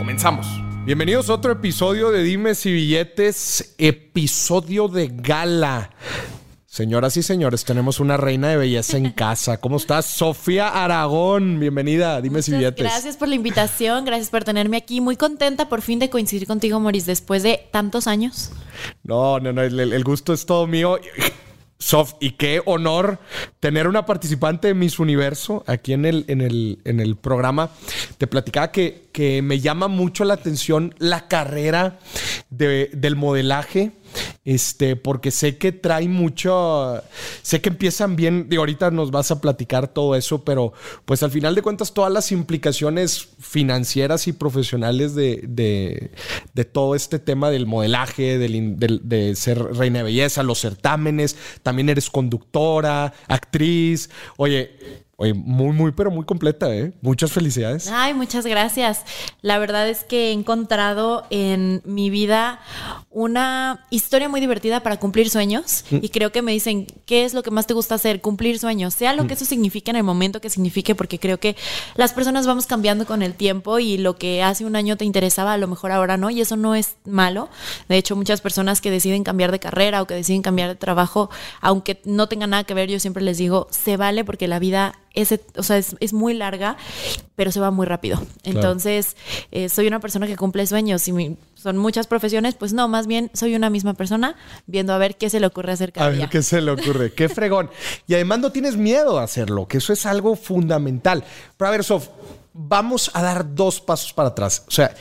Comenzamos. Bienvenidos a otro episodio de Dimes y Billetes, episodio de gala. Señoras y señores, tenemos una reina de belleza en casa. ¿Cómo estás? Sofía Aragón, bienvenida a Dimes y Billetes. Gracias por la invitación, gracias por tenerme aquí. Muy contenta por fin de coincidir contigo, Moris, después de tantos años. No, no, no, el gusto es todo mío. Sof, y qué honor tener una participante de Miss Universo aquí en el, en el, en el programa. Te platicaba que, que me llama mucho la atención la carrera del modelaje este, porque sé que trae mucho, sé que empiezan bien, y ahorita nos vas a platicar todo eso, pero pues al final de cuentas todas las implicaciones financieras y profesionales de, todo este tema del modelaje, de ser reina de belleza, los certámenes, también eres conductora, actriz, oye, Oye, muy, muy, pero muy completa, ¿eh? Muchas felicidades. Ay, muchas gracias. La verdad es que he encontrado en mi vida una historia muy divertida para cumplir sueños mm. y creo que me dicen, ¿qué es lo que más te gusta hacer? Cumplir sueños, sea lo que mm. eso signifique en el momento que signifique, porque creo que las personas vamos cambiando con el tiempo y lo que hace un año te interesaba, a lo mejor ahora no, y eso no es malo. De hecho, muchas personas que deciden cambiar de carrera o que deciden cambiar de trabajo, aunque no tenga nada que ver, yo siempre les digo, se vale porque la vida ese, o sea, es, muy larga, pero se va muy rápido. Entonces, eh, soy una persona que cumple sueños y son muchas profesiones, pues no, más bien soy una misma persona viendo a ver qué se le ocurre hacer cada A ver qué se le ocurre, qué fregón. Y además no tienes miedo a hacerlo, que eso es algo fundamental. Pero a ver, Sof, vamos a dar dos pasos para atrás. O sea,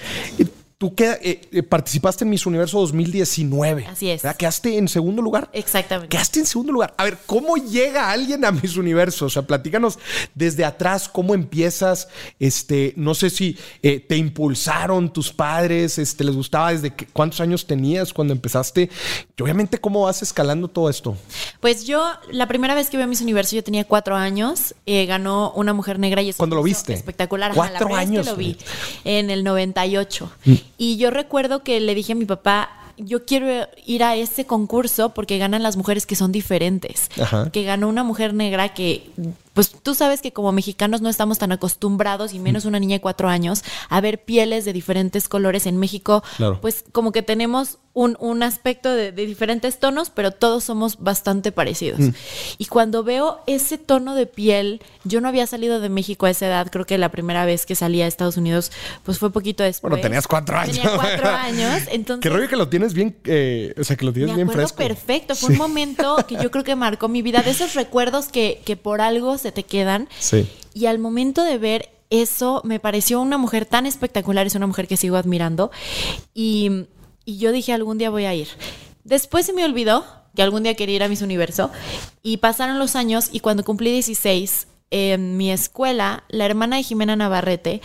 Tú eh, eh, participaste en Miss Universo 2019. Así es. ¿Quedaste en segundo lugar? Exactamente. Quedaste en segundo lugar. A ver, ¿cómo llega alguien a Miss Universo? O sea, platícanos desde atrás cómo empiezas. Este, no sé si eh, te impulsaron tus padres, este, les gustaba desde cuántos años tenías cuando empezaste. Y obviamente, ¿cómo vas escalando todo esto? Pues yo, la primera vez que vi a Miss Universo, yo tenía cuatro años. ganó una mujer negra y eso ¿Cuándo lo viste? Espectacular. Cuatro años. lo vi en el 98. Y yo recuerdo que le dije a mi papá, yo quiero ir a ese concurso porque ganan las mujeres que son diferentes. Que ganó una mujer negra que, pues tú sabes que como mexicanos no estamos tan acostumbrados, y menos una niña de cuatro años, a ver pieles de diferentes colores en México. Pues como que tenemos un, aspecto de, diferentes tonos, pero todos somos bastante parecidos. Mm. Y cuando veo ese tono de piel, yo no había salido de México a esa edad, creo que la primera vez que salí a Estados Unidos, pues fue poquito después. Bueno, tenías cuatro años. Tenía cuatro años, entonces... Qué rollo que lo tienes bien, eh, o sea, que lo tienes bien fresco. perfecto, fue un momento que yo creo que marcó mi vida, de esos recuerdos que, que por algo se te quedan. Sí. Y al momento de ver eso, me pareció una mujer tan espectacular, es una mujer que sigo admirando. Y y yo dije, algún día voy a ir. Después se me olvidó que algún día quería ir a Miss Universo y pasaron los años y cuando cumplí 16 en mi escuela, la hermana de Jimena Navarrete.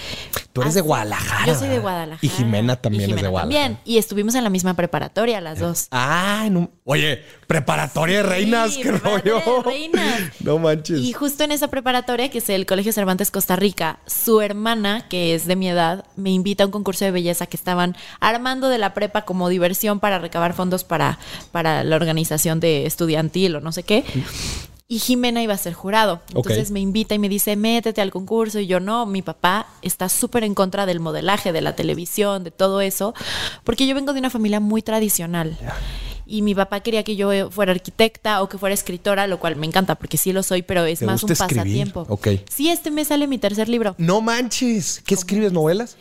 Tú eres de Guadalajara. Yo soy de Guadalajara. Y Jimena también es de Guadalajara. También. Y estuvimos en la misma preparatoria, las dos. Ah, no. oye, preparatoria de reinas, qué rollo. De reinas. no manches. Y justo en esa preparatoria, que es el Colegio Cervantes Costa Rica, su hermana, que es de mi edad, me invita a un concurso de belleza que estaban armando de la prepa como diversión para recabar fondos para, para la organización de estudiantil o no sé qué y Jimena iba a ser jurado. Entonces me invita y me dice, métete al concurso. Y yo no, mi papá está súper en contra del modelaje, de la televisión, de todo eso, porque yo vengo de una familia muy tradicional y mi papá quería que yo fuera arquitecta o que fuera escritora, lo cual me encanta porque sí lo soy, pero es más un pasatiempo. Sí, este mes sale mi tercer libro. No manches, ¿qué escribes novelas?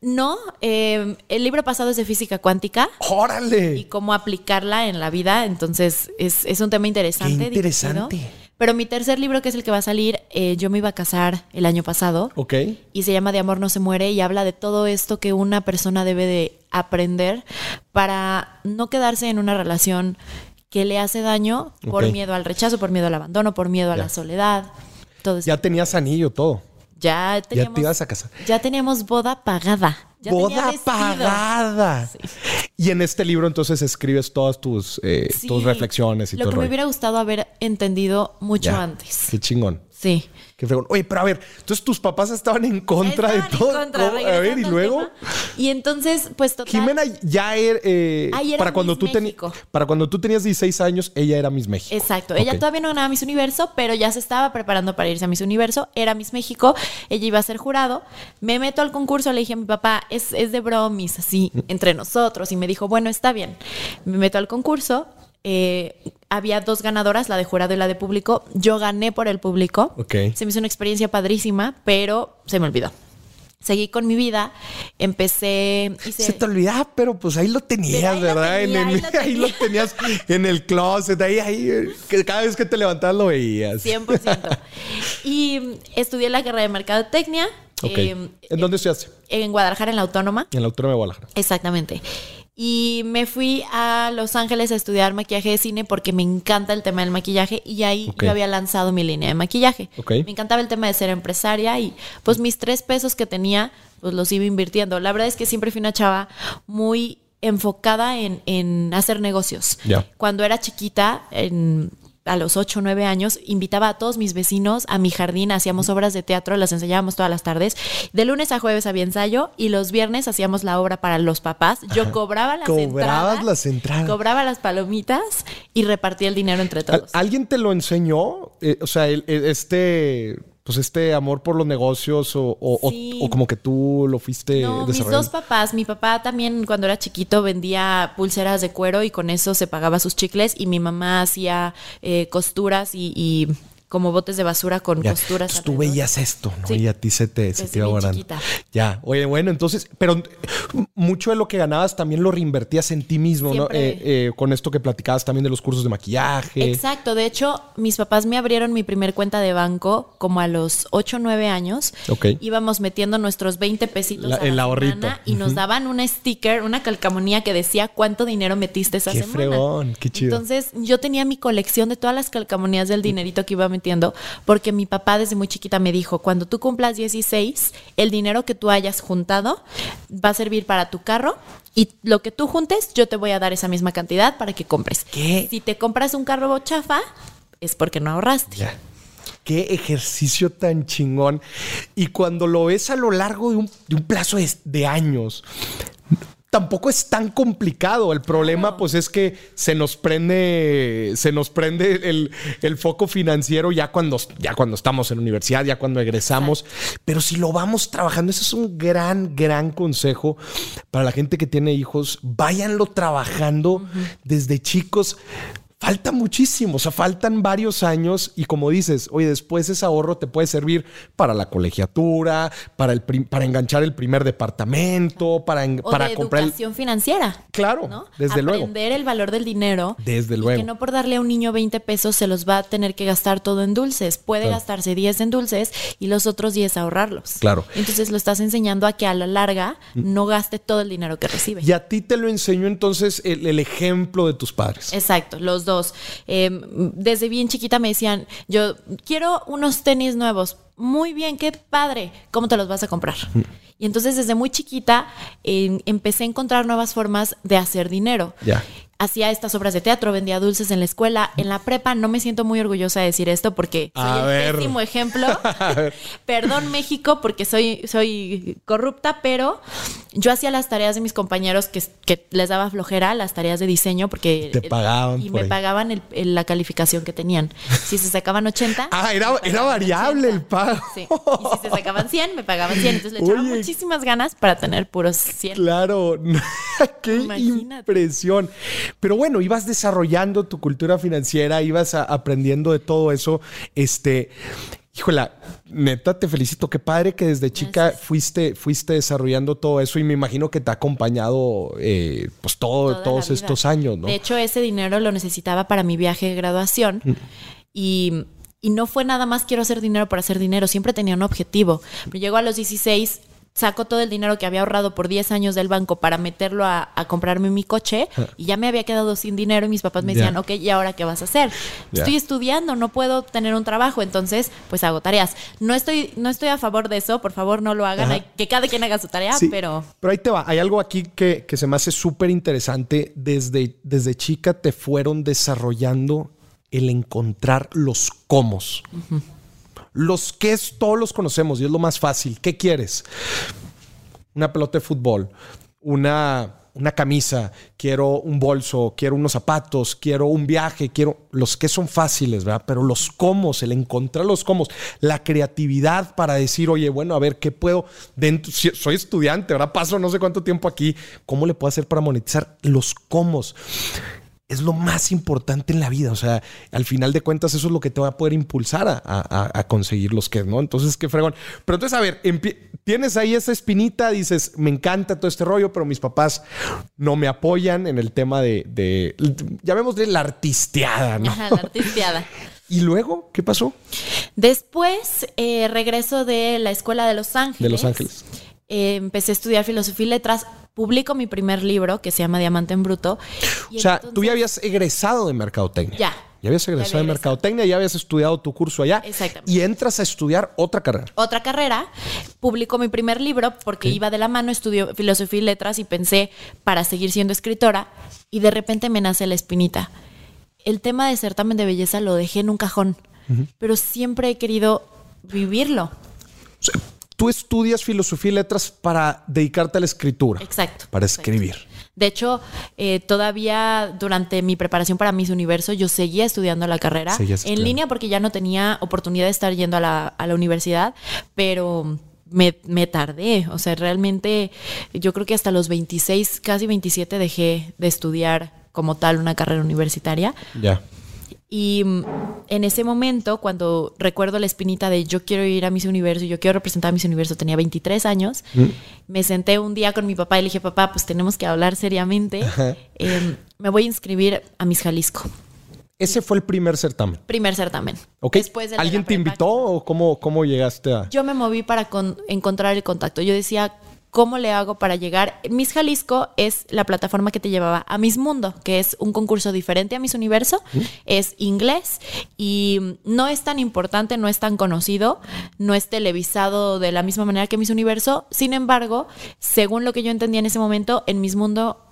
No, eh, el libro pasado es de física cuántica. ¡Órale! Y cómo aplicarla en la vida, entonces es, un tema interesante. Qué interesante. Pero mi tercer libro, que es el que va a salir, eh, yo me iba a casar el año pasado. Ok. Y se llama De amor no se muere y habla de todo esto que una persona debe de aprender para no quedarse en una relación que le hace daño por miedo al rechazo, por miedo al abandono, por miedo a la soledad. Todo Ya tenías anillo, todo. Ya Ya teníamos, te ibas a casar. ya teníamos boda pagada. Ya Boda pagada. Y en este libro entonces escribes todas tus, eh, Sí. tus reflexiones y Lo todo que el me hubiera gustado haber entendido mucho Ya. antes. Qué chingón. Sí. Qué fregón. Oye, pero a ver, entonces tus papás estaban en contra Estaban de en todo. contra, ¿Cómo? A ver, y luego. tema. Y entonces, pues total. Jimena ya era, eh, era para cuando tú para cuando tú tenías 16 años, ella era Miss México. Exacto. Ella todavía no ganaba Miss Universo, pero ya se estaba preparando para irse a Miss Universo. Era Miss México. Ella iba a ser jurado. Me meto al concurso, le dije a mi papá, es, es de bromis, así, entre nosotros. Y me dijo, bueno, está bien. Me meto al concurso. Eh, había dos ganadoras, la de jurado y la de público. Yo gané por el público. Se me hizo una experiencia padrísima, pero se me olvidó. Seguí con mi vida, empecé... hice- Se te olvidaba, pero pues ahí lo tenías, lo ¿verdad? En el- ahí lo ahí lo tenía. tenías en el closet, ahí, ahí, que cada vez que te levantabas lo veías. 100%. y estudié la carrera de mercadotecnia Ok. eh, ¿En dónde estudiaste? en Guadalajara, en la Autónoma. En la Autónoma de Guadalajara. Exactamente. Y me fui a Los Ángeles a estudiar maquillaje de cine porque me encanta el tema del maquillaje y ahí Ok. yo había lanzado mi línea de maquillaje. Ok. Me encantaba el tema de ser empresaria y pues mis tres pesos que tenía pues los iba invirtiendo. La verdad es que siempre fui una chava muy enfocada en, en hacer negocios. Cuando era chiquita, en- a los 8 o 9 años, invitaba a todos mis vecinos a mi jardín, hacíamos obras de teatro, las ensayábamos todas las tardes. De lunes a jueves había ensayo y los viernes hacíamos la obra para los papás. Yo cobraba las Cobrabas entradas. las entradas. Cobraba las palomitas y repartía el dinero entre ¿Al- todos. ¿Alguien te lo enseñó? Eh, o sea, el- el- este, pues este amor por los negocios o, o- o- Sí. o como que tú lo fuiste No, mis desarrollando. dos papás. Mi papá también cuando era chiquito vendía pulseras de cuero y con eso se pagaba sus chicles y mi mamá hacía eh, costuras y, y como botes de basura con Ya. costuras. Entonces tú veías esto, ¿no? Sí. Y a ti se te, se te iba. Ya, oye, bueno, entonces, pero mucho de lo que ganabas también lo reinvertías en ti mismo, ¿no? Eh, eh, con esto que platicabas también de los cursos de maquillaje. Exacto, de hecho, mis papás me abrieron mi primer cuenta de banco como a los 8 o 9 años. Ok. Íbamos metiendo nuestros 20 pesitos La- a la el ahorrito. y nos daban un sticker, una calcamonía que decía cuánto dinero metiste esa Qué semana. fregón, qué chido. Entonces, yo tenía mi colección de todas las calcamonías del dinerito que iba metiendo porque mi papá desde muy chiquita me dijo, cuando tú cumplas 16, el dinero que tú hayas juntado va a servir para tu carro y lo que tú juntes, yo te voy a dar esa misma cantidad para que compres. ¿Qué? Si te compras un carro chafa, es porque no ahorraste. Ya. Qué ejercicio tan chingón. Y cuando lo ves a lo largo de un, de un plazo de, de años, tampoco es tan complicado. El problema, pues, es que se nos prende, se nos prende el, el foco financiero ya cuando, ya cuando estamos en universidad, ya cuando egresamos. Pero si lo vamos trabajando, ese es un gran, gran consejo para la gente que tiene hijos. Váyanlo trabajando desde chicos. Falta muchísimo, o sea, faltan varios años y como dices, oye, después ese ahorro te puede servir para la colegiatura, para, el para enganchar el primer departamento, para, O para de comprar el- educación financiera. Claro, ¿no? desde luego. Aprender el valor del dinero. Desde y luego. que no por darle a un niño 20 pesos se los va a tener que gastar todo en dulces. Puede Claro. gastarse 10 en dulces y los otros 10 ahorrarlos. Claro. Entonces lo estás enseñando a que a la larga no gaste todo el dinero que recibe. Y a ti te lo enseñó entonces el, el ejemplo de tus padres. Exacto, los dos. Eh, desde bien chiquita me decían, yo quiero unos tenis nuevos. Muy bien, qué padre. ¿Cómo te los vas a comprar? Y entonces desde muy chiquita eh, empecé a encontrar nuevas formas de hacer dinero. Ya. Hacía estas obras de teatro, vendía dulces en la escuela. En la prepa no me siento muy orgullosa de decir esto porque soy A el ver. pésimo ejemplo. Perdón México porque soy, soy corrupta, pero yo hacía las tareas de mis compañeros que, que les daba flojera, las tareas de diseño porque... Te pagaban Y me ahí. pagaban el- el- la calificación que tenían. Si se sacaban 80... Ah, era, era variable 80. el pago. Sí. Y si se sacaban 100, me pagaban 100. Entonces le echaba Oye. muchísimas ganas para tener puros 100. Claro, qué Imagínate. impresión. Pero bueno, ibas desarrollando tu cultura financiera, ibas a- aprendiendo de todo eso. Este, híjola, neta, te felicito. Qué padre que desde chica Gracias. fuiste, fuiste desarrollando todo eso y me imagino que te ha acompañado eh, pues todo, toda todos estos años, ¿no? De hecho, ese dinero lo necesitaba para mi viaje de graduación Mm. y, y no fue nada más quiero hacer dinero por hacer dinero, siempre tenía un objetivo. Me llegó a los 16, saco todo el dinero que había ahorrado por 10 años del banco para meterlo a, a comprarme mi coche y ya me había quedado sin dinero y mis papás me decían, Ya. ok, ¿y ahora qué vas a hacer? Estoy estudiando, no puedo tener un trabajo, entonces pues hago tareas. No estoy, no estoy a favor de eso, por favor no lo hagan, Ajá. que cada quien haga su tarea, Sí, pero... Pero ahí te va. Hay algo aquí que, que se me hace súper interesante. Desde, desde chica te fueron desarrollando el encontrar los cómo. Los que es, todos los conocemos y es lo más fácil. ¿Qué quieres? Una pelota de fútbol, una, una camisa, quiero un bolso, quiero unos zapatos, quiero un viaje, quiero los que son fáciles, ¿verdad? Pero los cómo, el encontrar los cómo, la creatividad para decir, oye, bueno, a ver, ¿qué puedo? Soy estudiante, ahora paso no sé cuánto tiempo aquí, ¿cómo le puedo hacer para monetizar los cómo? Es lo más importante en la vida. O sea, al final de cuentas, eso es lo que te va a poder impulsar a, a- a conseguir los que, ¿no? Entonces, qué fregón. Pero entonces, a ver, tienes ahí esa espinita, dices, me encanta todo este rollo, pero mis papás no me apoyan en el tema de, de llamémosle la artisteada, ¿no? Ajá, la artisteada. Y luego, ¿qué pasó? Después eh, regreso de la escuela de Los Ángeles. De Los Ángeles. Eh, empecé a estudiar filosofía y letras. Publico mi primer libro que se llama Diamante en Bruto. Y O sea, entonces- tú ya habías egresado de mercadotecnia. Ya. Ya habías Ya egresado había de mercadotecnia, ya habías estudiado tu curso allá. Exactamente. Y entras a estudiar otra carrera. otra carrera, publicó mi primer libro porque iba de la mano, estudió filosofía y letras y pensé para seguir siendo escritora y de repente me nace la espinita. El tema de certamen de belleza lo dejé en un cajón, pero siempre he querido vivirlo. O sea, tú estudias filosofía y letras para dedicarte a la escritura. Exacto. Para Exacto. escribir. De hecho, eh, todavía durante mi preparación para Miss Universo, yo seguía estudiando la carrera Seguías en estudiando. línea porque ya no tenía oportunidad de estar yendo a la, a la universidad, pero me, me tardé. O sea, realmente yo creo que hasta los 26, casi 27 dejé de estudiar como tal una carrera universitaria. Ya. Y mm, en ese momento, cuando recuerdo la espinita de yo quiero ir a Miss Universo yo quiero representar a Miss Universo, tenía 23 años, me senté un día con mi papá y le dije, papá, pues tenemos que hablar seriamente. Eh, me voy a inscribir a Miss Jalisco. Ese fue el primer certamen. Primer certamen. ¿Ok? Después de ¿Alguien te invitó o cómo, cómo llegaste a...? Yo me moví para con- encontrar el contacto. Yo decía, ¿cómo le hago para llegar? Miss Jalisco es la plataforma que te llevaba a Miss Mundo, que es un concurso diferente a Miss Universo. Es inglés y no es tan importante, no es tan conocido, no es televisado de la misma manera que Miss Universo. Sin embargo, según lo que yo entendía en ese momento, en Miss Mundo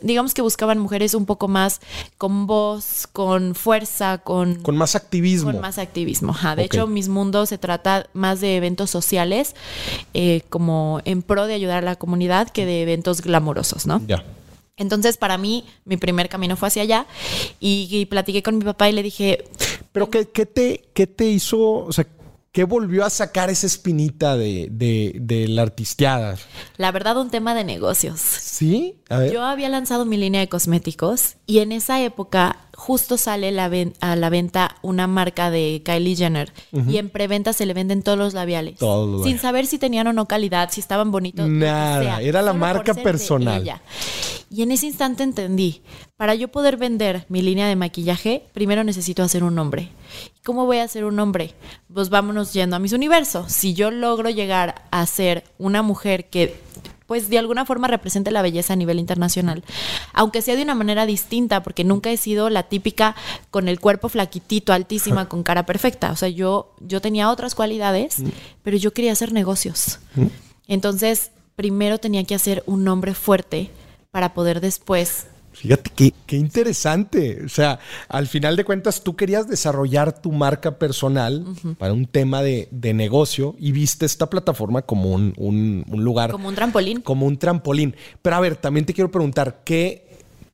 digamos que buscaban mujeres un poco más con voz, con fuerza, con, Con más activismo. con más activismo. Ajá. De hecho, Mis Mundo se trata más de eventos sociales, eh, como en pro de ayudar a la comunidad, que de eventos glamurosos, ¿no? Ya. Entonces, para mí, mi primer camino fue hacia allá y, y platiqué con mi papá y le dije, Pero ¿qué, qué te, ¿qué te hizo, o sea, qué volvió a sacar esa espinita de, de, de la artisteada? la verdad, un tema de negocios. ¿Sí? A ver. Yo había lanzado mi línea de cosméticos y en esa época justo sale la ven- a la venta una marca de Kylie Jenner y en preventa se le venden todos los labiales. Todos los sin saber si tenían o no calidad, si estaban bonitos. Nada, sea, era la marca personal. Y en ese instante entendí, para yo poder vender mi línea de maquillaje, primero necesito hacer un nombre. ¿Cómo voy a hacer un nombre? Pues vámonos yendo a mis universo. Si yo logro llegar a ser una mujer que pues de alguna forma represente la belleza a nivel internacional, aunque sea de una manera distinta, porque nunca he sido la típica con el cuerpo flaquitito, altísima, con cara perfecta. O sea, yo, yo tenía otras cualidades, pero yo quería hacer negocios. Entonces, primero tenía que hacer un nombre fuerte para poder después Fíjate qué, qué interesante. O sea, al final de cuentas, tú querías desarrollar tu marca personal para un tema de, de negocio y viste esta plataforma como un, un- un lugar, como un trampolín. como un trampolín. Pero a ver, también te quiero preguntar, ¿qué,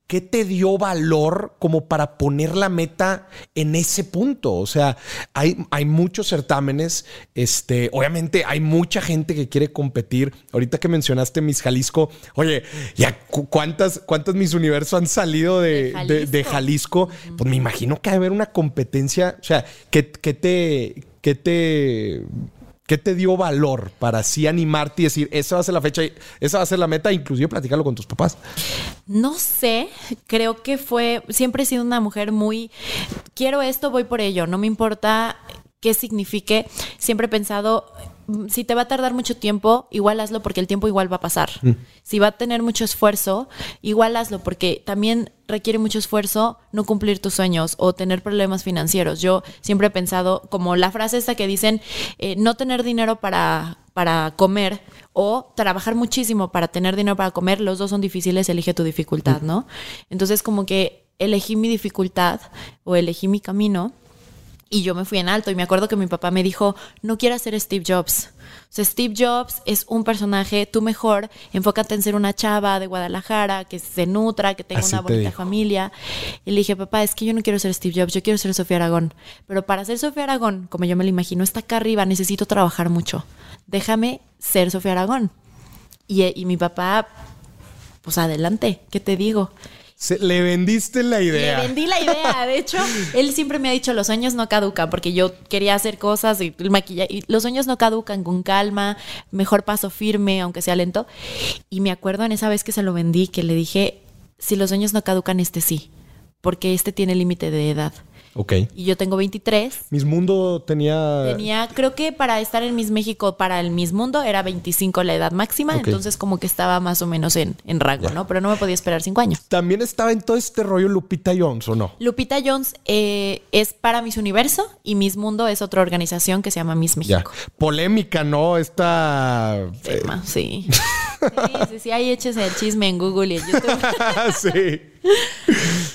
¿qué te dio valor como para poner la meta en ese punto? O sea, hay, hay muchos certámenes, este, obviamente hay mucha gente que quiere competir. Ahorita que mencionaste Miss Jalisco, oye, ya cu- cuántas, cuántas Miss Universo han salido de, De de- de Jalisco. Pues me imagino que a haber una competencia. O sea, ¿qué, qué te, qué te, qué te dio valor para así animarte y decir, esa va a ser la fecha, esa va a ser la meta, inclusive platicarlo con tus papás? No sé, creo que fue, siempre he sido una mujer muy, quiero esto, voy por ello, no me importa qué signifique, siempre he pensado, si te va a tardar mucho tiempo, igual hazlo porque el tiempo igual va a pasar. Si va a tener mucho esfuerzo, igual hazlo porque también requiere mucho esfuerzo no cumplir tus sueños o tener problemas financieros. Yo siempre he pensado, como la frase esta que dicen, eh, no tener dinero para, para comer o trabajar muchísimo para tener dinero para comer, los dos son difíciles, elige tu dificultad, ¿no? Entonces como que elegí mi dificultad o elegí mi camino y yo me fui en alto y me acuerdo que mi papá me dijo, no quieras ser Steve Jobs. O sea, Steve Jobs es un personaje, tú mejor enfócate en ser una chava de Guadalajara, que se nutra, que tenga Así una bonita dijo. familia. Y le dije, papá, es que yo no quiero ser Steve Jobs, yo quiero ser Sofía Aragón. Pero para ser Sofía Aragón, como yo me lo imagino, está acá arriba, necesito trabajar mucho. Déjame ser Sofía Aragón. Y, y mi papá, pues adelante, ¿qué te digo? Se- le vendiste la idea. Le vendí la idea. De hecho, él siempre me ha dicho, los sueños no caducan, porque yo quería hacer cosas y el maquillaje. Y los sueños no caducan con calma, mejor paso firme, aunque sea lento. Y me acuerdo en esa vez que se lo vendí, que le dije, si los sueños no caducan, este sí, porque este tiene límite de edad. Ok. Y yo tengo 23. Miss Mundo tenía... Tenía, creo que para estar en Miss México, para el Miss Mundo, era 25 la edad máxima, entonces como que estaba más o menos en, en rango, Ya. ¿no? Pero no me podía esperar cinco años. También estaba en todo este rollo Lupita Jones, ¿o no? Lupita Jones eh, es para Miss Universo y Miss Mundo es otra organización que se llama Miss Ya. México. Polémica, ¿no? Esta... eh, Tema, sí. Sí, sí, sí, ahí échese el chisme en Google y en YouTube. sí.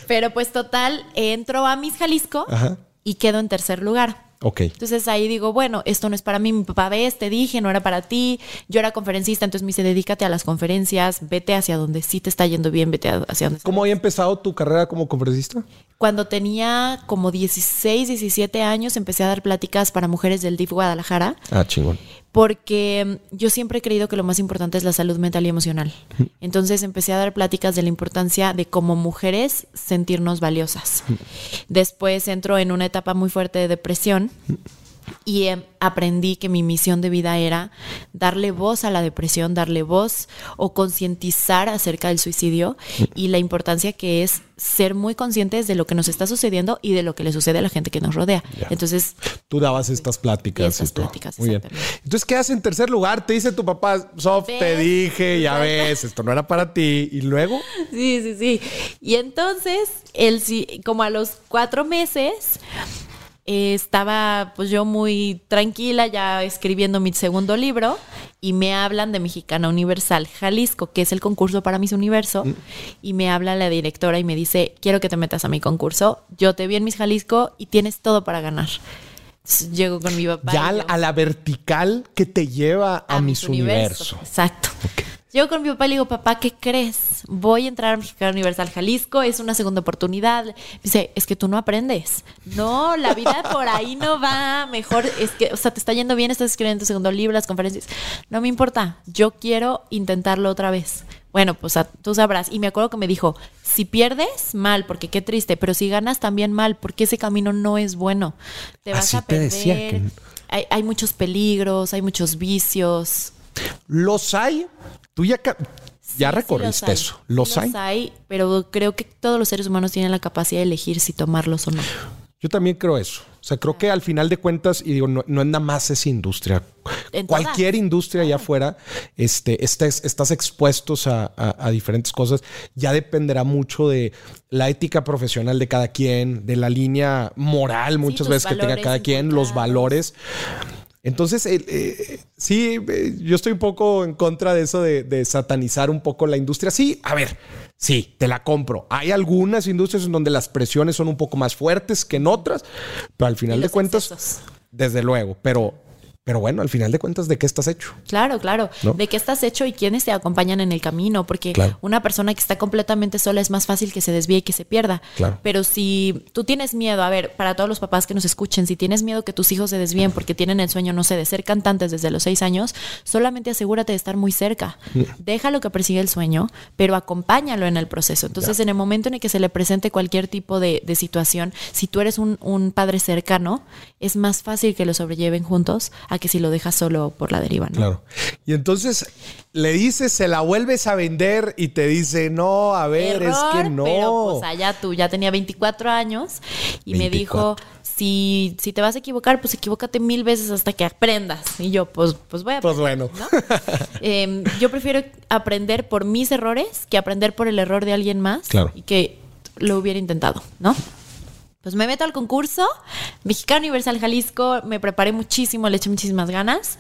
Pero pues total, entro a Miss Jalisco Ajá. y quedo en tercer lugar. Ok. Entonces ahí digo, bueno, esto no es para mí, mi papá ves, te dije, no era para ti. Yo era conferencista, entonces me dice, dedícate a las conferencias, vete hacia donde sí te está yendo bien, vete hacia donde... ¿Cómo había empezado tu carrera como conferencista? Cuando tenía como 16, 17 años, empecé a dar pláticas para mujeres del DIF Guadalajara. Ah, chingón. Porque yo siempre he creído que lo más importante es la salud mental y emocional. Entonces empecé a dar pláticas de la importancia de como mujeres sentirnos valiosas. Después entro en una etapa muy fuerte de depresión y em, aprendí que mi misión de vida era darle voz a la depresión, darle voz o concientizar acerca del suicidio y la importancia que es ser muy conscientes de lo que nos está sucediendo y de lo que le sucede a la gente que nos rodea. Ya. Entonces, Tú dabas estas pláticas. Estas y pláticas, Muy bien. Entonces quedas en tercer lugar. Te dice tu papá, Sof, te ¿Ves? dije, ya ves, esto no era para ti. Y luego, Sí, sí, sí. Y entonces, él sí, como a los cuatro meses, eh, estaba pues yo muy tranquila ya escribiendo mi segundo libro y me hablan de Mexicana Universal Jalisco, que es el concurso para Miss Universo, y me habla la directora y me dice, quiero que te metas a mi concurso, yo te vi en Miss Jalisco y tienes todo para ganar. Entonces, llego con mi papá. ya yo- a la vertical que te lleva a, Miss Universo. Exacto. Llego con mi papá y le digo, papá, ¿qué crees? Voy a entrar a Mexicana Universal Jalisco, es una segunda oportunidad. Me dice, es que tú no aprendes. No, la vida por ahí no va. Mejor es que, o sea, te está yendo bien, estás escribiendo tu segundo libro, las conferencias. No me importa, yo quiero intentarlo otra vez. Bueno, pues a- tú sabrás. Y me acuerdo que me dijo, si pierdes, mal, porque qué triste, pero si ganas también mal, porque ese camino no es bueno. Te vas Así a te perder. decía que- Hay, hay muchos peligros, hay muchos vicios. Los hay. Tú ya, ya Sí, recorriste sí los hay. eso. Los Sí hay. pero creo que todos los seres humanos tienen la capacidad de elegir si tomarlos o no. Yo también creo eso. O sea, creo que al final de cuentas, y digo, no, no es nada más esa industria. En todas. Cualquier industria allá afuera, este, estés- estás expuestos a, a- a diferentes cosas. Ya dependerá mucho de la ética profesional de cada quien, de la línea moral muchas veces que tenga cada quien, los valores. Entonces, eh, sí, eh, yo estoy un poco en contra de eso de, de satanizar un poco la industria. Sí, a ver, sí, te la compro. Hay algunas industrias en donde las presiones son un poco más fuertes que en otras, pero al final de cuentas, excesos. desde luego, pero, pero bueno, al final de cuentas, ¿de qué estás hecho? Claro, claro. ¿No? De qué estás hecho y quiénes te acompañan en el camino, porque Claro. una persona que está completamente sola es más fácil que se desvíe y que se pierda. Claro. Pero si tú tienes miedo, a ver, para todos los papás que nos escuchen, si tienes miedo que tus hijos se desvíen porque tienen el sueño, no sé, de ser cantantes desde los seis años, solamente asegúrate de estar muy cerca. Mm. Déjalo que persiga el sueño, pero acompáñalo en el proceso. Entonces, en el momento en el que se le presente cualquier tipo de, de situación, si tú eres un, un padre cercano, es más fácil que lo sobrelleven juntos a que si lo dejas solo por la deriva, ¿no? Claro. Y entonces le dices, se la vuelves a vender y te dice, no, a ver, es que no. Pero pues allá tú, ya tenía 24 años y me 24. dijo, si, si te vas a equivocar, pues equivócate mil veces hasta que aprendas. Y yo, pues, pues voy a Pues aprender, bueno. ¿no? Em, yo prefiero aprender por mis errores que aprender por el error de alguien más Claro. y que lo hubiera intentado, ¿no? Pues me meto al concurso, Mexicano Universal Jalisco, me preparé muchísimo, le eché muchísimas ganas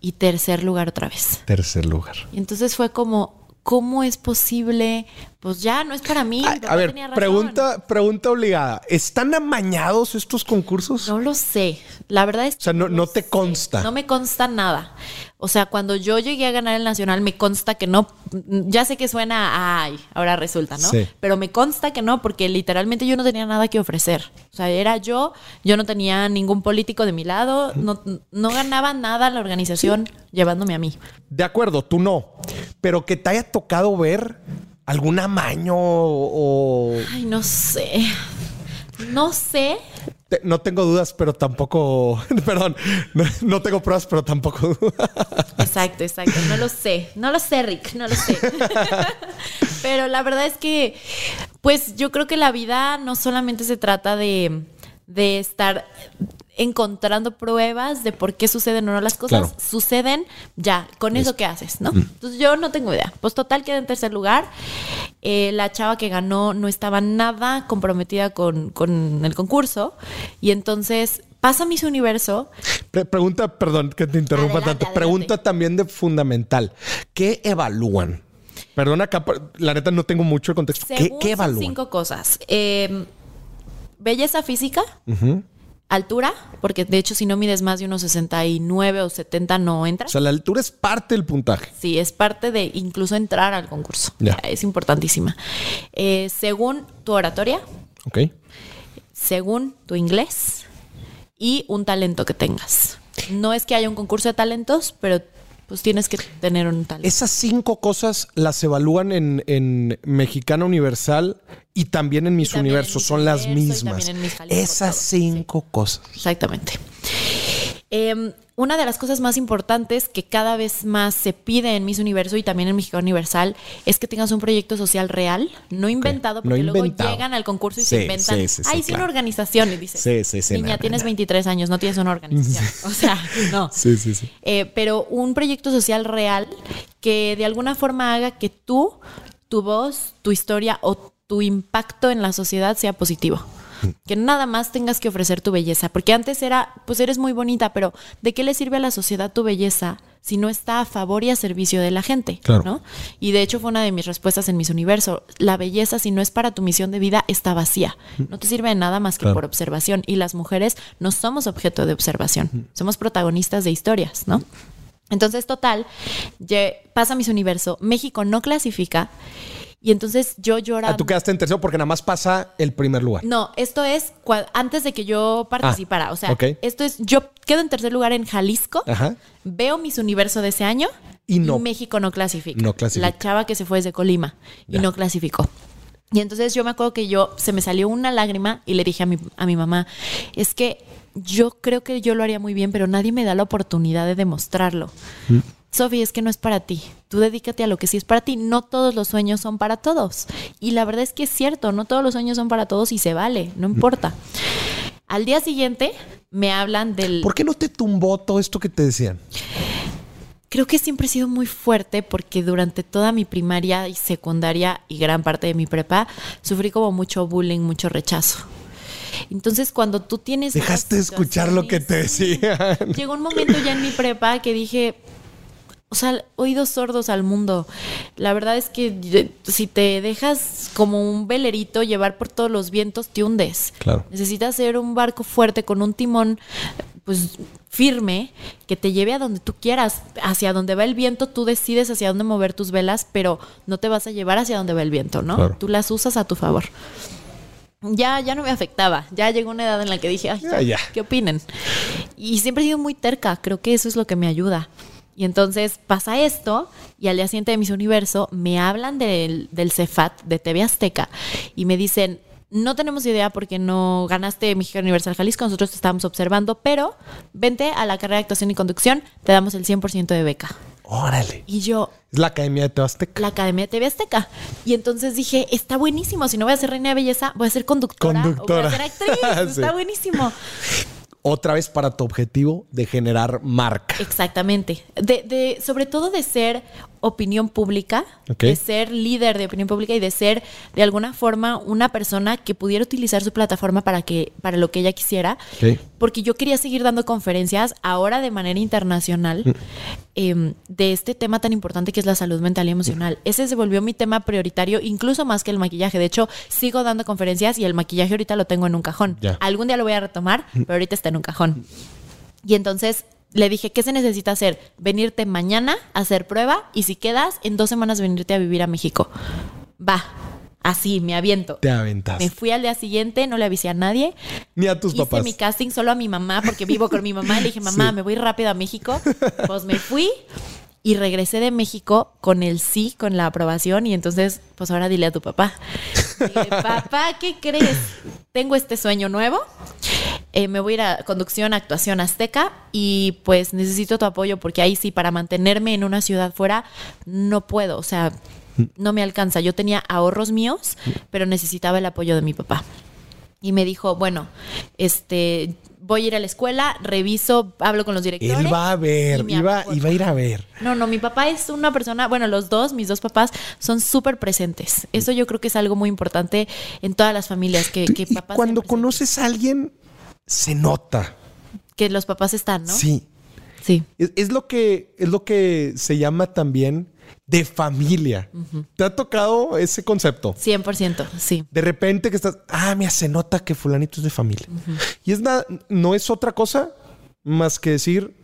y tercer lugar otra vez. Tercer lugar. Y entonces fue como, ¿cómo es posible? Pues ya, no es para mí. A, ver, tenía razón. pregunta, pregunta obligada. ¿Están amañados estos concursos? No lo sé. La verdad es O sea, no, no te sé. consta. No me consta nada. O sea, cuando yo llegué a ganar el nacional, me consta que no. Ya sé que suena, a, ay, ahora resulta, ¿no? Sí. Pero me consta que no, porque literalmente yo no tenía nada que ofrecer. O sea, era yo, yo no tenía ningún político de mi lado, no, no ganaba nada la organización llevándome a mí. De acuerdo, tú no. Pero que te haya tocado ver algún amaño o... Ay, no sé. No sé. Te- no tengo dudas, pero tampoco... Perdón, no, no tengo pruebas, pero tampoco dudas. Exacto, exacto. No lo sé. No lo sé, Rick. No lo sé. Pero la verdad es que, pues yo creo que la vida no solamente se trata de, de estar encontrando pruebas de por qué suceden o no las cosas. Claro. Suceden ya, con eso que haces, ¿no? Entonces yo no tengo idea. Pues total quedé en tercer lugar. Eh, la chava que ganó no estaba nada comprometida con, con el concurso. Y entonces pasa Miss Universo. Pre- pregunta, perdón que te interrumpa Adelante, tanto. Pregunta también de fundamental. ¿Qué evalúan? Perdona, acá, la neta no tengo mucho el contexto. ¿Qué, Según qué evalúan? cinco cosas. Eh, belleza física, altura, porque de hecho si no mides más de unos 69 o 70 no entras. O sea, la altura es parte del puntaje. Sí, es parte de incluso entrar al concurso. Ya. Es importantísima. Eh, según tu oratoria, ¿Ok? según tu inglés y un talento que tengas. No es que haya un concurso de talentos, pero pues tienes que tener un talento. Esas cinco cosas las evalúan en, en Mexicana Universal y también en Mis Universos. Son las mismas. Esas cinco cosas. Exactamente. Eh, una de las cosas más importantes que cada vez más se pide en Miss Universo y también en México Universal es que tengas un proyecto social real, no inventado, porque luego inventado. llegan al concurso y Sí, se inventan. sí, sí, Ay, sí, claro. una organización. Y dices, Sí, sí, sí, niña, no, tienes no. 23 años, no tienes una organización. O sea, no. Sí, sí, sí. Eh, pero un proyecto social real que de alguna forma haga que tú, tu voz, tu historia o tu impacto en la sociedad sea positivo. Que nada más tengas que ofrecer tu belleza. Porque antes era, pues eres muy bonita, pero ¿de qué le sirve a la sociedad tu belleza si no está a favor y a servicio de la gente? Claro. ¿no? Y de hecho fue una de mis respuestas en mis universo. La belleza, si no es para tu misión de vida, está vacía. No te sirve de nada más que Claro. por observación. Y las mujeres no somos objeto de observación. Somos protagonistas de historias, ¿no? Entonces, total, pasa Miss Universo, México no clasifica y entonces yo llorando. Ah, tú quedaste en tercero porque nada más pasa el primer lugar. No, esto es antes de que yo participara. o sea, Ah, esto es, yo quedo en tercer lugar en Jalisco, Ajá. veo Miss Universo de ese año Y no- México no clasifica. no clasifica. La chava que se fue desde Colima y no clasificó. Y entonces yo me acuerdo que yo se me salió una lágrima y le dije a mi, a mi mamá, es que yo creo que yo lo haría muy bien, pero nadie me da la oportunidad de demostrarlo. Mm. Sofi, es que no es para ti. Tú dedícate a lo que sí es para ti. No todos los sueños son para todos. Y la verdad es que es cierto, no todos los sueños son para todos y se vale, no importa. Al día siguiente me hablan del... ¿Por qué no te tumbó todo esto que te decían? Creo que siempre he sido muy fuerte porque durante toda mi primaria y secundaria y gran parte de mi prepa sufrí como mucho bullying, mucho rechazo. Entonces, cuando tú tienes. Dejaste de escuchar lo que te decían. Llegó un momento ya en mi prepa que dije. O sea, oídos sordos al mundo. La verdad es que si te dejas como un velerito llevar por todos los vientos, te hundes. Claro. Necesitas ser un barco fuerte con un timón, pues firme, que te lleve a donde tú quieras. Hacia donde va el viento, tú decides hacia dónde mover tus velas, pero no te vas a llevar hacia donde va el viento, ¿no? Claro. Tú las usas a tu favor. Ya, ya no me afectaba. Ya llegó una edad en la que dije, ay, Ya, ya. ¿qué opinen? Y siempre he sido muy terca. Creo que eso es lo que me ayuda. Y entonces pasa esto, y al día siguiente de Miss Universo me hablan del, del Cefat de TV Azteca y me dicen: No tenemos idea porque no ganaste México Universal Jalisco, nosotros te estábamos observando, pero vente a la carrera de actuación y conducción, te damos el 100% de beca. Órale. Y yo, Es la Academia de Tebasteca. la Academia de TV Azteca. Y entonces dije, está buenísimo. Si no voy a ser reina de belleza, voy a ser conductora. o Conductora. voy a ser actriz. Sí. Está buenísimo. Otra vez para tu objetivo de generar marca. Exactamente. De, de, sobre todo de ser opinión pública, de ser líder de opinión pública y de ser de alguna forma una persona que pudiera utilizar su plataforma para que para lo que ella quisiera. Porque yo quería seguir dando conferencias ahora de manera internacional Mm. em, de este tema tan importante que es la salud mental y emocional. Ese se volvió mi tema prioritario, incluso más que el maquillaje. De hecho, sigo dando conferencias y el maquillaje ahorita lo tengo en un cajón. Algún día lo voy a retomar, pero ahorita está en un cajón. Y entonces le dije, ¿qué se necesita hacer? Venirte mañana a hacer prueba y si quedas, en dos semanas venirte a vivir a México. Va, así, me aviento. Te aventas. Me fui al día siguiente, no le avisé a nadie. Ni a tus Hice papás. mi casting solo a mi mamá porque vivo con mi mamá. Le dije, mamá, Sí. me voy rápido a México. Pues me fui y regresé de México con el sí, con la aprobación. Y entonces, pues ahora dile a tu papá. Papá, ¿qué crees? Tengo este sueño nuevo. Eh, me voy a ir a conducción, actuación azteca y pues necesito tu apoyo porque ahí sí, para mantenerme en una ciudad fuera, no puedo. O sea, no me alcanza. Yo tenía ahorros míos, pero necesitaba el apoyo de mi papá. Y me dijo, bueno, este, voy a ir a la escuela, reviso, hablo con los directores. Él va a ver, y iba, iba a ir a ver. No, no, mi papá es una persona, bueno, los dos, mis dos papás, son súper presentes. Eso yo creo que es algo muy importante en todas las familias, que, que y papás cuando conoces a alguien, se nota. Que los papás están, ¿no? Sí. Sí. Es, es lo que, es lo que se llama también de familia. ¿Te ha tocado ese concepto? 100%, sí. De repente que estás, ah, mira, se nota que fulanito es de familia. Y es nada, no es otra cosa más que decir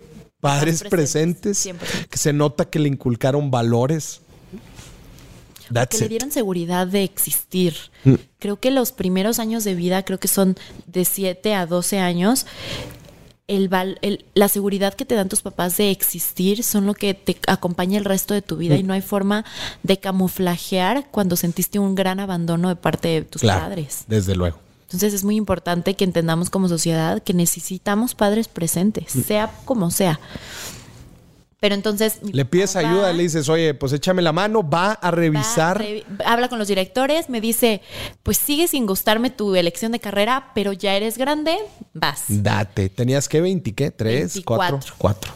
padres presentes, presentes, 100%. que se nota que le inculcaron valores. That's que le it. dieron seguridad de existir. Mm. Creo que los primeros años de vida, creo que son de 7 a 12 años, el val- el- la seguridad que te dan tus papás de existir son lo que te acompaña el resto de tu vida Mm. y no hay forma de camuflajear cuando sentiste un gran abandono de parte de tus Claro, padres. desde luego. Entonces es muy importante que entendamos como sociedad que necesitamos padres presentes, Mm. sea como sea. Pero entonces... Le pides papá ayuda, le dices, oye, pues échame la mano, va a va, revisar. revi- habla con los directores, me dice, pues sigue sin gustarme tu elección de carrera, pero ya eres grande, vas. Date. ¿Tenías qué? ¿20 qué? ¿Tres? 24. ¿Cuatro? Cuatro.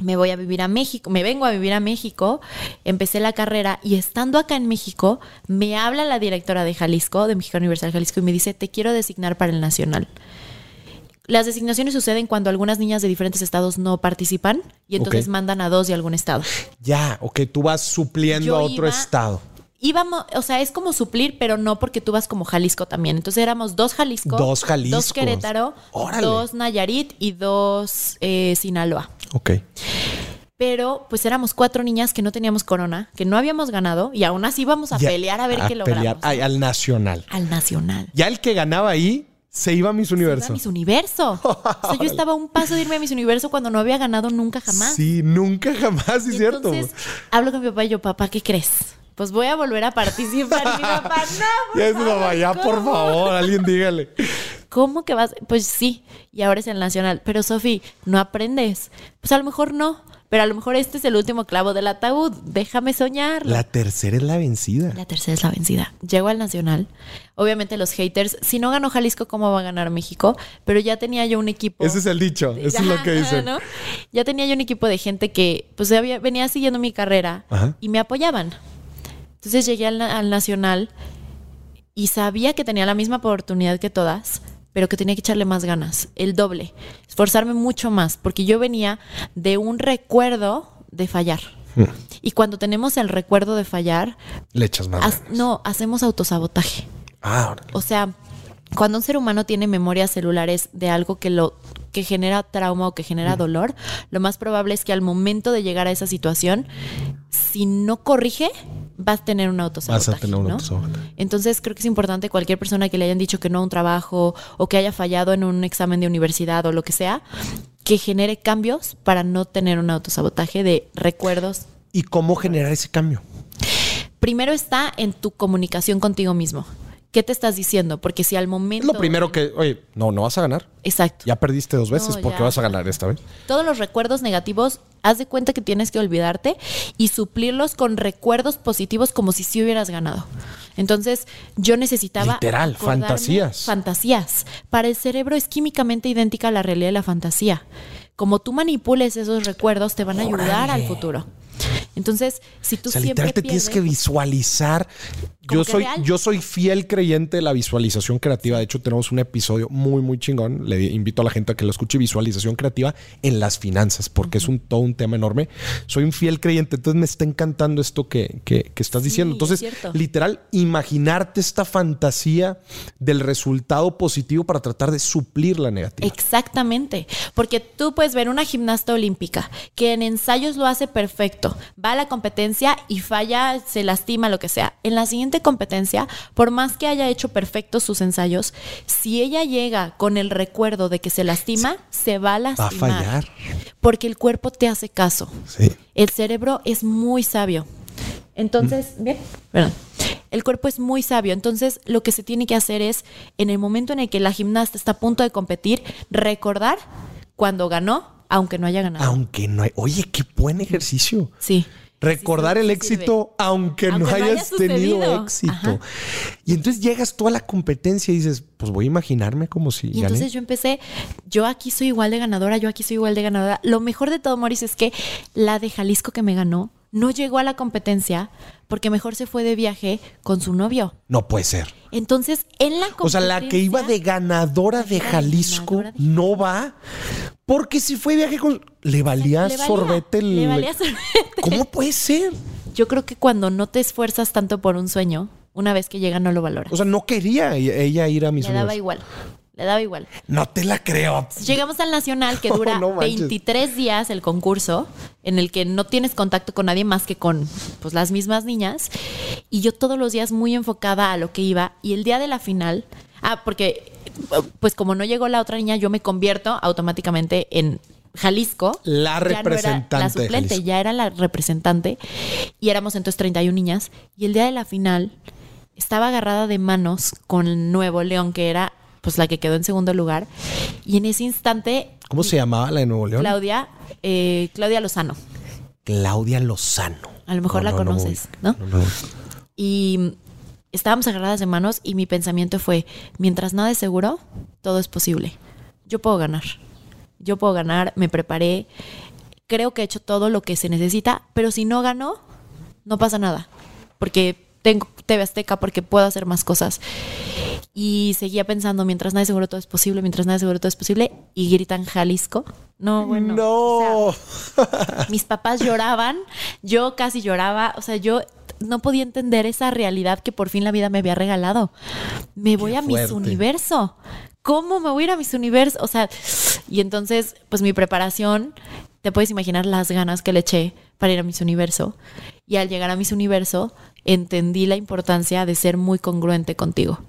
Me voy a vivir a México, me vengo a vivir a México, empecé la carrera y estando acá en México, me habla la directora de Jalisco, de México Universal Jalisco, y me dice, te quiero designar para el Nacional. Las designaciones suceden cuando algunas niñas de diferentes estados no participan y entonces mandan a dos de algún estado. Ya, ok, tú vas supliendo Yo a otro iba- estado. Íbamos, o sea, es como suplir, pero no porque tú vas como Jalisco también. Entonces éramos dos Jalisco, Dos Jaliscos. dos Querétaro, Órale. dos Nayarit y dos eh, Sinaloa. Ok. Pero pues éramos cuatro niñas que no teníamos corona, que no habíamos ganado y aún así íbamos a Ya, pelear a ver qué pelear logramos. ay, al nacional. Al nacional. Ya el que ganaba ahí se iba a Miss Iba Universo. a Miss Universo. O sea, yo estaba a un paso de irme a Miss Universo cuando no había ganado nunca jamás. Sí, nunca jamás, Y es cierto. Entonces hablo con mi papá y yo, papá, ¿qué crees? Pues voy a volver a participar. Mi papá, no, por Ya es favor, ya por ¿cómo?". favor, alguien dígale. ¿Cómo que vas? Pues sí, y ahora es el nacional. Pero Sofi, ¿no aprendes? Pues a lo mejor no, pero a lo mejor este es el último clavo del ataúd. Déjame soñar. La tercera es la vencida. La tercera es la vencida. Llego al nacional. Obviamente los haters, si no ganó Jalisco, ¿cómo va a ganar México? Pero ya tenía yo un equipo. Ese es el dicho, eso es lo que dicen. ¿no? Ya tenía yo un equipo de gente que pues había- venía siguiendo mi carrera Ajá. y me apoyaban. Entonces llegué al nacional y sabía que tenía la misma oportunidad que todas, pero que tenía que echarle más ganas, el doble, esforzarme mucho más, porque yo venía de un recuerdo de fallar. Hmm. Y cuando tenemos el recuerdo de fallar, Le echas más. ganas. no, hacemos autosabotaje. Ah. O sea, cuando un ser humano tiene memorias celulares de algo que lo que genera trauma o que genera dolor, lo más probable es que al momento de llegar a esa situación, si no corrige, vas a tener un autosabotaje. Vas a tener un ¿no? autosabotaje. Entonces creo que es importante cualquier persona que le hayan dicho que no a un trabajo o que haya fallado en un examen de universidad o lo que sea, que genere cambios para no tener un autosabotaje de recuerdos. ¿Y cómo generar ese cambio? Primero está en tu comunicación contigo mismo. ¿Qué ¿qué te estás diciendo? Porque si al Es momento... lo primero que, oye, no, no vas a ganar. Exacto. Ya perdiste dos veces, No, ¿por qué ya. vas a ganar esta vez? Todos los recuerdos negativos, haz de cuenta que tienes que olvidarte y suplirlos con recuerdos positivos como si sí hubieras ganado. Entonces, yo necesitaba. Literal, fantasías. Fantasías. Para el cerebro es químicamente idéntica a la realidad de la fantasía. Como tú manipules esos recuerdos, te van a ayudar al futuro. Entonces, si tú O sea, siempre literal te tienes pierdes- que visualizar. Como Yo soy, real. yo soy fiel creyente de la visualización creativa. De hecho, tenemos un episodio muy, muy chingón. Le invito a la gente a que lo escuche. Visualización creativa en las finanzas, porque es un todo un tema enorme. Soy un fiel creyente. Entonces me está encantando esto que, que- que estás Sí, diciendo. Entonces, es literal, imaginarte esta fantasía del resultado positivo para tratar de suplir la negativa. Exactamente, porque tú puedes ver una gimnasta olímpica que en ensayos lo hace perfecto, va a la competencia y falla, se lastima, lo que sea. En la siguiente competencia, por más que haya hecho perfectos sus ensayos, si ella llega con el recuerdo de que se lastima, se va a Va a lastimar. fallar. Porque el cuerpo te hace caso. Sí. El cerebro es muy sabio. Entonces, bien, perdón. El cuerpo es muy sabio. Entonces, lo que se tiene que hacer es, en el momento en el que la gimnasta está a punto de competir, recordar cuando ganó, aunque no haya ganado. Aunque no hay. Oye, qué buen ejercicio. Sí. Recordar Sí, el éxito aunque, Aunque no no haya hayas tenido éxito. Ajá. Y entonces llegas tú a la competencia y dices, pues voy a imaginarme como si Y gané. entonces yo empecé, yo aquí soy igual de ganadora, yo aquí soy igual de ganadora. Lo mejor de todo, Maurice, es que la de Jalisco que me ganó no llegó a la competencia porque mejor se fue de viaje con su novio. No puede ser. Entonces, en la competencia... O sea, la que iba de ganadora de Jalisco ganadora de no va porque si fue viaje con... Le valía Le valía, sorbete el... le valía sorbete. ¿Cómo puede ser? Yo creo que cuando no te esfuerzas tanto por un sueño, una vez que llega no lo valoras. O sea, no quería ella ir a mis Le daba igual. Le daba igual. No te la creo. Llegamos al Nacional que dura no manches. 23 días el concurso, en el que no tienes contacto con nadie más que con pues, las mismas niñas. Y yo todos los días muy enfocada a lo que iba. Y el día de la final, ah, porque pues como no llegó la otra niña, yo me convierto automáticamente en Jalisco. La no representante la suplente, ya era la representante. Y éramos entonces 31 niñas. Y el día de la final estaba agarrada de manos con Nuevo León, que era pues la que quedó en segundo lugar. Y en ese instante, ¿Cómo se llamaba la de Nuevo León? Claudia, eh, Claudia Lozano, Claudia Lozano. a lo mejor No, la no, no conoces, no. Y estábamos agarradas de manos y mi pensamiento fue, mientras nada es seguro, todo es posible. Yo puedo ganar. Yo puedo ganar, me preparé, creo que he hecho todo lo que se necesita, pero si no gano, no pasa nada, porque tengo TV Azteca, porque puedo hacer más cosas. Y seguía pensando, mientras nada es seguro, todo es posible, mientras nada es seguro, todo es posible, y gritan Jalisco. No, bueno. o sea, No. mis papás lloraban, yo casi lloraba, o sea, yo no podía entender esa realidad que por fin la vida me había regalado. Me voy a fuerte. Universo. ¿Cómo me voy a ir a Miss Universo? O sea, y entonces, pues mi preparación, te puedes imaginar las ganas que le eché para ir a Miss Universo. Y al llegar a Miss Universo, entendí la importancia de ser muy congruente contigo.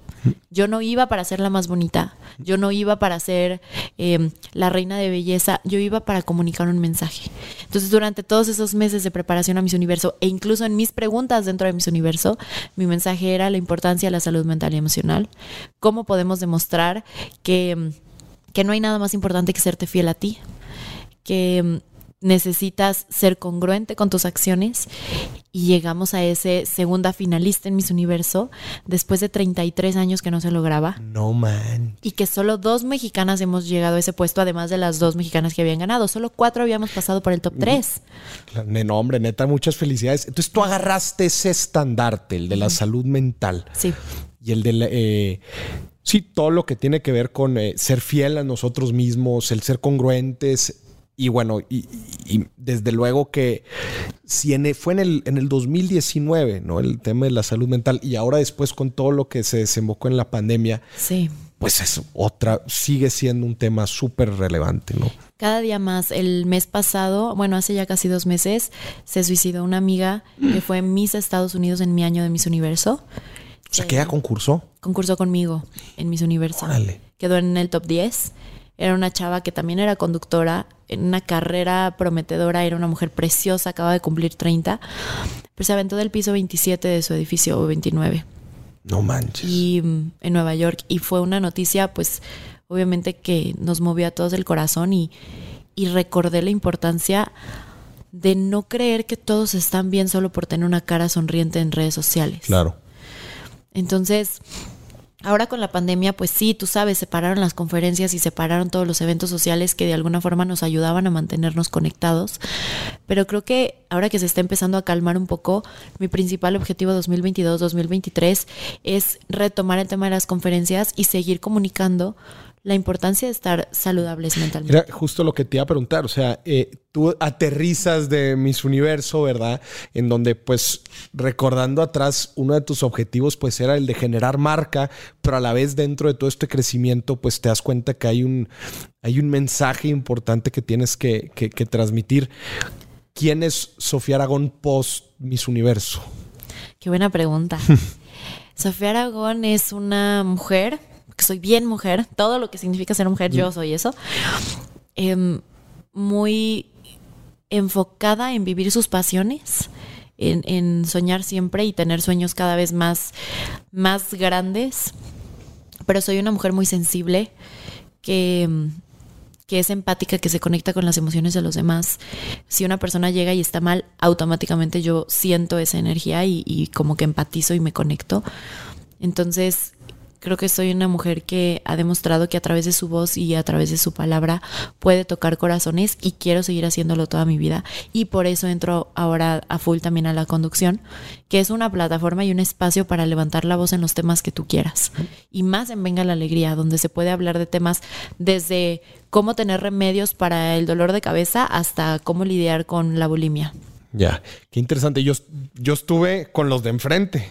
Yo no iba para ser la más bonita, yo no iba para ser eh, la reina de belleza, yo iba para comunicar un mensaje. Entonces, durante todos esos meses de preparación a Miss Universo e incluso en mis preguntas dentro de Miss Universo, mi mensaje era la importancia de la salud mental y emocional, cómo podemos demostrar que, que no hay nada más importante que serte fiel a ti, que mm, necesitas ser congruente con tus acciones y llegamos a ese segunda finalista en Miss Universo después de 33 años que no se lograba No man. y que solo dos mexicanas hemos llegado a ese puesto además de las dos mexicanas que habían ganado, solo cuatro habíamos pasado por el top 3. No, hombre, neta, muchas felicidades. Entonces tú agarraste ese estandarte, el de la salud mental Sí. y el de la, eh, sí, todo lo que tiene que ver con eh, ser fiel a nosotros mismos, el ser congruentes. Y bueno, y, desde luego que si en, fue en el, en el 2019, ¿no? El tema de la salud mental y ahora después con todo lo que se desembocó en la pandemia, Sí. pues es otra, sigue siendo un tema súper relevante, ¿no? Cada día más. El mes pasado, bueno, hace ya casi dos meses, se suicidó una amiga que fue Miss Estados Unidos en mi año de Miss Universo. O sea, que ella concursó. Concursó conmigo en Miss Universo. Órale. Quedó en el top 10. Era una chava que también era conductora, en una carrera prometedora, era una mujer preciosa, acaba de cumplir 30, pero se aventó del piso 27 de su edificio, o 29. No manches. y mm, en Nueva York y fue una noticia pues obviamente que nos movió a todos el corazón y, y recordé la importancia de no creer que todos están bien solo por tener una cara sonriente en redes sociales. Claro. Entonces, ahora con la pandemia, pues sí, tú sabes, separaron las conferencias y separaron todos los eventos sociales que de alguna forma nos ayudaban a mantenernos conectados. Pero creo que ahora que se está empezando a calmar un poco, mi principal objetivo 2022-2023 es retomar el tema de las conferencias y seguir comunicando la importancia de estar saludables mentalmente. Era justo lo que te iba a preguntar. O sea, eh, tú aterrizas de Miss Universo, ¿verdad? En donde, pues, recordando atrás, uno de tus objetivos, pues, era el de generar marca, pero a la vez dentro de todo este crecimiento, pues, te das cuenta que hay un, hay un mensaje importante que tienes que, que- que transmitir. ¿Quién es Sofía Aragón post Miss Universo? Qué buena pregunta. Sofía Aragón es una mujer, que soy bien mujer, todo lo que significa ser mujer, yo soy eso, em, muy enfocada en vivir sus pasiones, en, en soñar siempre y tener sueños cada vez más, más grandes. Pero soy una mujer muy sensible que, que es empática, que se conecta con las emociones de los demás. Si una persona llega y está mal, automáticamente yo siento esa energía y, y como que empatizo y me conecto. Entonces, creo que soy una mujer que ha demostrado que a través de su voz y a través de su palabra puede tocar corazones y quiero seguir haciéndolo toda mi vida. Y por eso entro ahora a full también a la conducción, que es una plataforma y un espacio para levantar la voz en los temas que tú quieras. Y más en Venga la Alegría, donde se puede hablar de temas desde cómo tener remedios para el dolor de cabeza hasta cómo lidiar con la bulimia. Ya, qué interesante. Yo, yo estuve con los de enfrente.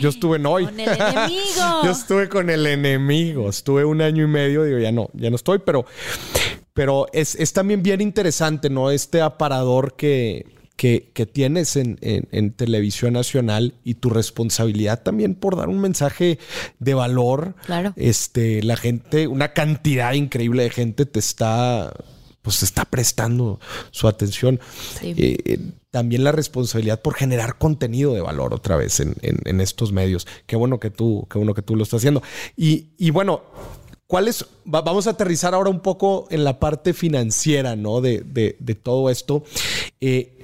Yo estuve en hoy. Con el enemigo. Yo estuve con el enemigo. Estuve un año y medio. Digo, ya no, ya no estoy, pero, pero es, es también bien interesante, ¿no? Este aparador que, que, que tienes en, en- en televisión nacional y tu responsabilidad también por dar un mensaje de valor. Claro. Este, la gente, una cantidad increíble de gente te está, pues está prestando su atención. Sí. Eh, eh, también la responsabilidad por generar contenido de valor otra vez en, en- en estos medios. Qué bueno que tú, qué bueno que tú lo estás haciendo. Y, y bueno, ¿cuál es? va- vamos a aterrizar ahora un poco en la parte financiera, ¿no? De, de- de todo esto. Eh,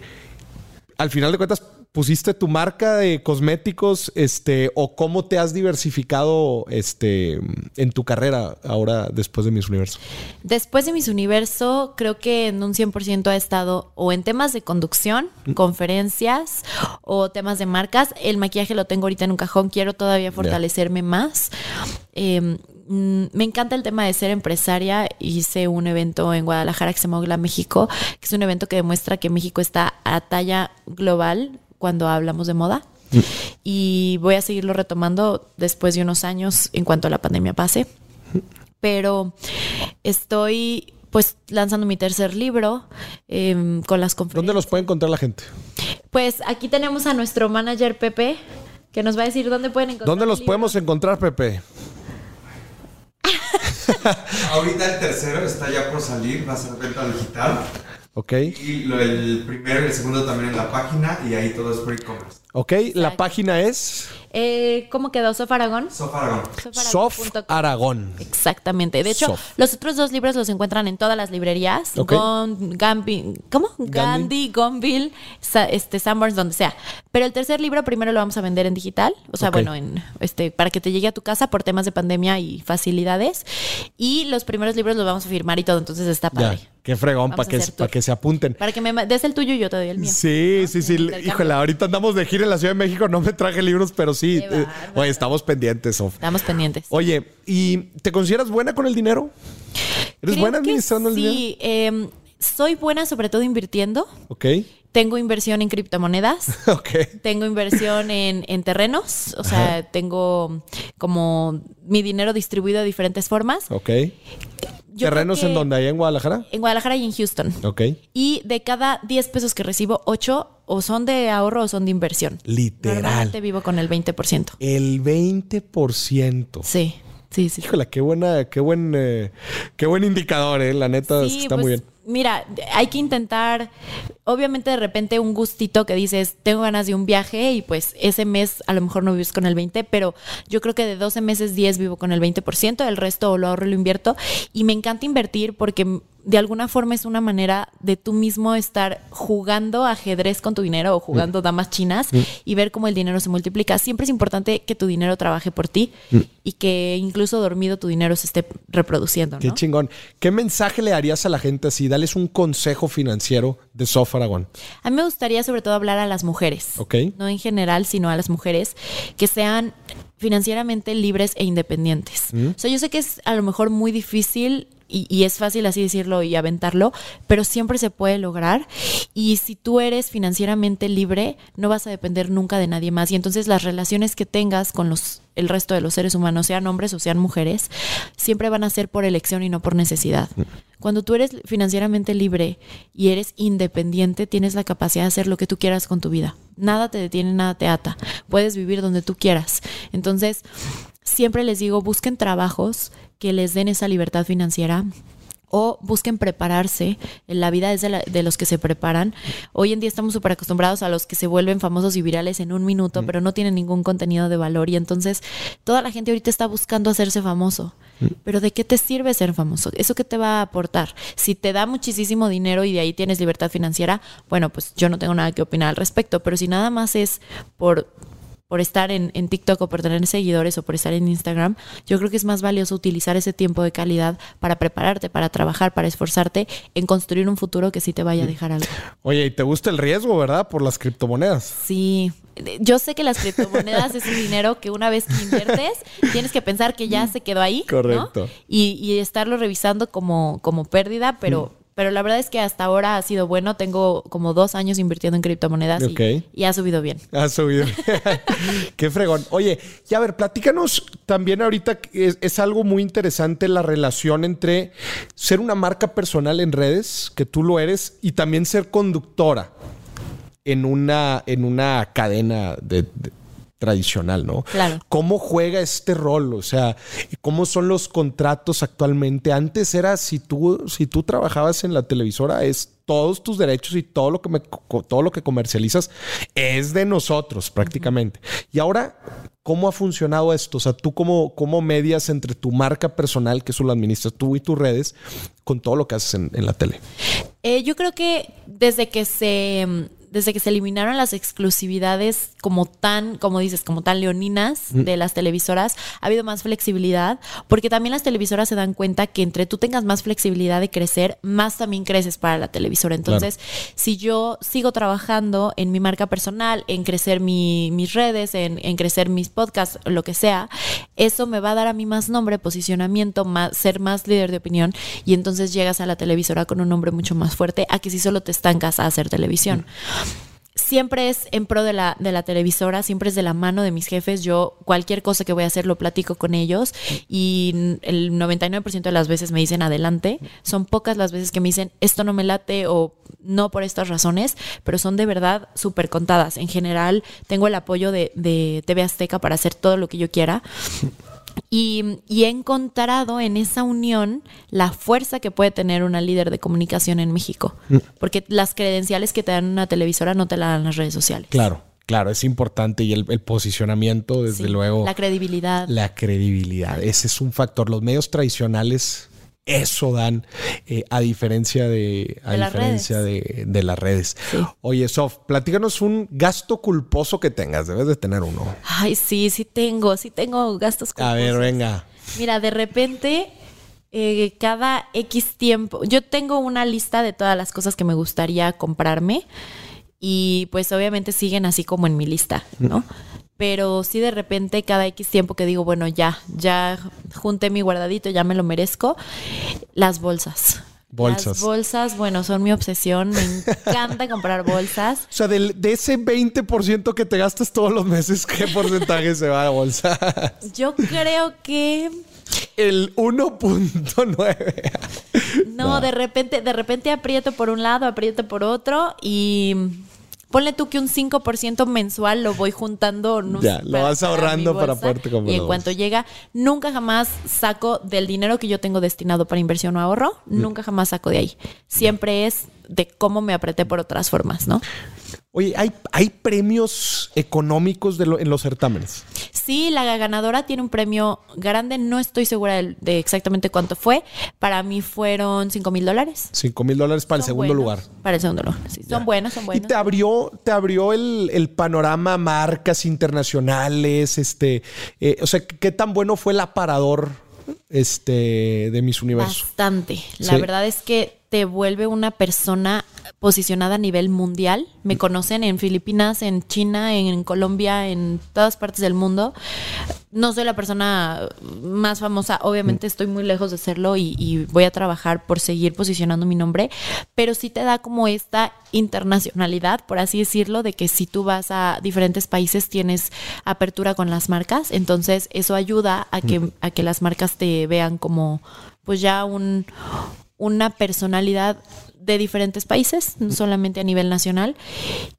al final de cuentas, pusiste tu marca de cosméticos, este, o cómo te has diversificado, este, en tu carrera ahora después de Miss Universo. Después de Miss Universo, creo que en un 100% ha estado o en temas de conducción, conferencias o temas de marcas. El maquillaje lo tengo ahorita en un cajón, quiero todavía fortalecerme más. Eh, mm, me encanta el tema de ser empresaria. Hice un evento en Guadalajara que se llama Ogla México, que es un evento que demuestra que México está a talla global cuando hablamos de moda. Y voy a seguirlo retomando después de unos años en cuanto la pandemia pase pero estoy pues lanzando mi tercer libro em, con las conferencias. ¿Dónde los puede encontrar la gente? Pues aquí tenemos a nuestro manager Pepe que nos va a decir dónde pueden encontrar. ¿Dónde los libro. podemos encontrar, Pepe? Ahorita el tercero está ya por salir, va a ser venta digital. Ok. Y lo, el primero y el segundo también en la página y ahí todo es por e-commerce. Ok, la página es Eh, ¿Cómo quedó Sof Aragón? Sofa Aragón. Sof. Aragón. Exactamente. De hecho, Sof. los otros dos libros los encuentran en todas las librerías. Ok. Gon- Gambi- ¿Cómo? Gandhi, Gonville, Sa- este, Sanborns, donde sea. Pero el tercer libro primero lo vamos a vender en digital. O sea, bueno, en este, para que te llegue a tu casa por temas de pandemia y facilidades. Y los primeros libros los vamos a firmar y todo. Entonces está padre. Ya, qué fregón para que, tour. que se apunten. Para que me des el tuyo y yo te doy el mío. Sí, sí, sí. Intercambio. Híjole, ahorita andamos de gira en la Ciudad de México. No me traje libros, pero sí. Eh, oye, estamos pendientes, Sof. Estamos pendientes. Oye, ¿y te consideras buena con el dinero? ¿Eres Creo buena administrando el dinero? Sí, em, soy buena sobre todo invirtiendo. Ok, Tengo inversión en criptomonedas. ok. Tengo inversión en, en terrenos, o sea, tengo como mi dinero distribuido de diferentes formas. Ok. Yo ¿Terrenos en que donde? ¿Allá en Guadalajara? En Guadalajara y en Houston. Ok. Y de cada 10 pesos que recibo, 8 o son de ahorro o son de inversión. Literal. Normalmente vivo con el 20%. El 20%. Sí, Sí, sí. Híjole, qué buena, qué buen, eh, qué buen indicador, eh. La neta Sí, está pues, muy bien. Mira, hay que intentar, obviamente de repente un gustito que dices, tengo ganas de un viaje y pues ese mes a lo mejor no vives con el 20, pero yo creo que de 12 meses 10 vivo con el 20%, el resto lo ahorro y lo invierto y me encanta invertir porque de alguna forma es una manera de tú mismo estar jugando ajedrez con tu dinero o jugando damas chinas y ver cómo el dinero se multiplica. Siempre es importante que tu dinero trabaje por ti y que incluso dormido tu dinero se esté reproduciendo, Qué chingón. ¿Qué mensaje le darías a la gente así? Dales un consejo financiero de Sof Aragón. A mí me gustaría sobre todo hablar a las mujeres. Ok. No en general, sino a las mujeres que sean financieramente libres e independientes. O sea, yo sé que es a lo mejor muy difícil y, y es fácil así decirlo y aventarlo, pero siempre se puede lograr. Y si tú eres financieramente libre, no vas a depender nunca de nadie más. Y entonces las relaciones que tengas con los el resto de los seres humanos, sean hombres o sean mujeres, siempre van a ser por elección y no por necesidad. Cuando tú eres financieramente libre y eres independiente, tienes la capacidad de hacer lo que tú quieras con tu vida. Nada te detiene, nada te ata. Puedes vivir donde tú quieras. Entonces, siempre les digo, busquen trabajos que les den esa libertad financiera o busquen prepararse. La vida es de, la- de los que se preparan. Hoy en día estamos súper acostumbrados a los que se vuelven famosos y virales en un minuto, pero no tienen ningún contenido de valor. Y entonces toda la gente ahorita está buscando hacerse famoso. Pero ¿de qué te sirve ser famoso? ¿Eso qué te va a aportar? Si te da muchísimo dinero y de ahí tienes libertad financiera, bueno, pues yo no tengo nada que opinar al respecto. Pero si nada más es por por estar en, en TikTok o por tener seguidores o por estar en Instagram, yo creo que es más valioso utilizar ese tiempo de calidad para prepararte, para trabajar, para esforzarte en construir un futuro que sí te vaya a dejar algo. Oye, y te gusta el riesgo, ¿verdad? Por las criptomonedas. Sí, yo sé que las criptomonedas es un dinero que una vez que inviertes, tienes que pensar que ya se quedó ahí. ¿no? Correcto. Y, y estarlo revisando como, como pérdida, pero... Pero la verdad es que hasta ahora ha sido bueno. Tengo como dos años invirtiendo en criptomonedas y- ha subido bien. Ha subido. Qué fregón. Oye, y a ver, platícanos también ahorita, es, es algo muy interesante la relación entre ser una marca personal en redes, que tú lo eres, y también ser conductora en una, en una cadena de- de- tradicional, ¿no? Claro. ¿Cómo juega este rol? O sea, ¿cómo son los contratos actualmente? Antes era si tú, si tú trabajabas en la televisora, es todos tus derechos y todo lo que me, todo lo que comercializas es de nosotros prácticamente. Y ahora, ¿cómo ha funcionado esto? O sea, tú cómo, cómo medias entre tu marca personal, que eso lo administras tú y tus redes, con todo lo que haces en, en la tele. Eh, yo creo que desde que se desde que se eliminaron las exclusividades como tan, como dices, como tan leoninas de las televisoras, ha habido más flexibilidad, porque también las televisoras se dan cuenta que entre tú tengas más flexibilidad de crecer, más también creces para la televisora. Entonces, si yo sigo trabajando en mi marca personal, en crecer mi- mis redes, en, en crecer mis podcasts, lo que sea, eso me va a dar a mí más nombre, posicionamiento, más, ser más líder de opinión y entonces llegas a la televisora con un nombre mucho más fuerte a que si solo te estancas a hacer televisión. Siempre es en pro de la, de la televisora, siempre es de la mano de mis jefes. Yo cualquier cosa que voy a hacer lo platico con ellos y el 99% de las veces me dicen adelante. Son pocas las veces que me dicen esto no me late o no por estas razones, pero son de verdad súper contadas. En general tengo el apoyo de, de TV Azteca para hacer todo lo que yo quiera. Y, y he encontrado en esa unión la fuerza que puede tener una líder de comunicación en México. Porque las credenciales que te dan una televisora no te la dan las redes sociales. Claro, claro, es importante y el, el posicionamiento, desde Sí, luego. La credibilidad. La credibilidad. Ese es un factor. Los medios tradicionales eso dan eh, a diferencia de a De diferencia de, de las redes. Sí. Oye, Sof, platícanos un gasto culposo que tengas. Debes de tener uno. Ay, sí, sí tengo, sí tengo gastos. A ver, culposos. venga. Mira, de repente, eh, cada X tiempo, yo tengo una lista de todas las cosas que me gustaría comprarme y pues obviamente siguen así como en mi lista, ¿no? Pero sí de repente cada X tiempo que digo, bueno, ya, ya junté mi guardadito, ya me lo merezco, las bolsas. Bolsas. Las bolsas, bueno, son mi obsesión, me encanta comprar bolsas. O sea, del- de ese 20% que te gastas todos los meses, ¿qué porcentaje se va a bolsa? Yo creo que El 1.9. No, de repente, de repente aprieto por un lado, aprieto por otro y, ponle tú que un 5% mensual lo voy juntando. No Ya, sé, lo vas ahorrando para bolsa. poderte comprar Y en cuanto llega, nunca jamás saco del dinero que yo tengo destinado para inversión o ahorro, Mm. nunca jamás saco de ahí. Siempre es de cómo me apreté por otras formas, ¿no? Oye, ¿hay, hay premios económicos de lo- en los certámenes? Sí, la ganadora tiene un premio grande, no estoy segura de, de exactamente cuánto fue. Para mí fueron 5 mil dólares. 5 mil dólares para el segundo buenos. lugar. Para el segundo lugar. Sí, son buenos, son Y buenos. te abrió, te abrió el, el panorama marcas internacionales, este, eh, o sea, ¿qué tan bueno fue el aparador este, de Miss Universo? Bastante. La Sí. verdad es que te vuelve una persona posicionada a nivel mundial. Me conocen en Filipinas, en China, en Colombia, en todas partes del mundo. No soy la persona más famosa, obviamente estoy muy lejos de serlo y, y voy a trabajar por seguir posicionando mi nombre, pero sí te da como esta internacionalidad, por así decirlo, de que si tú vas a diferentes países tienes apertura con las marcas, entonces eso ayuda a que, a que las marcas te vean como pues ya un, una personalidad de diferentes países, no solamente a nivel nacional.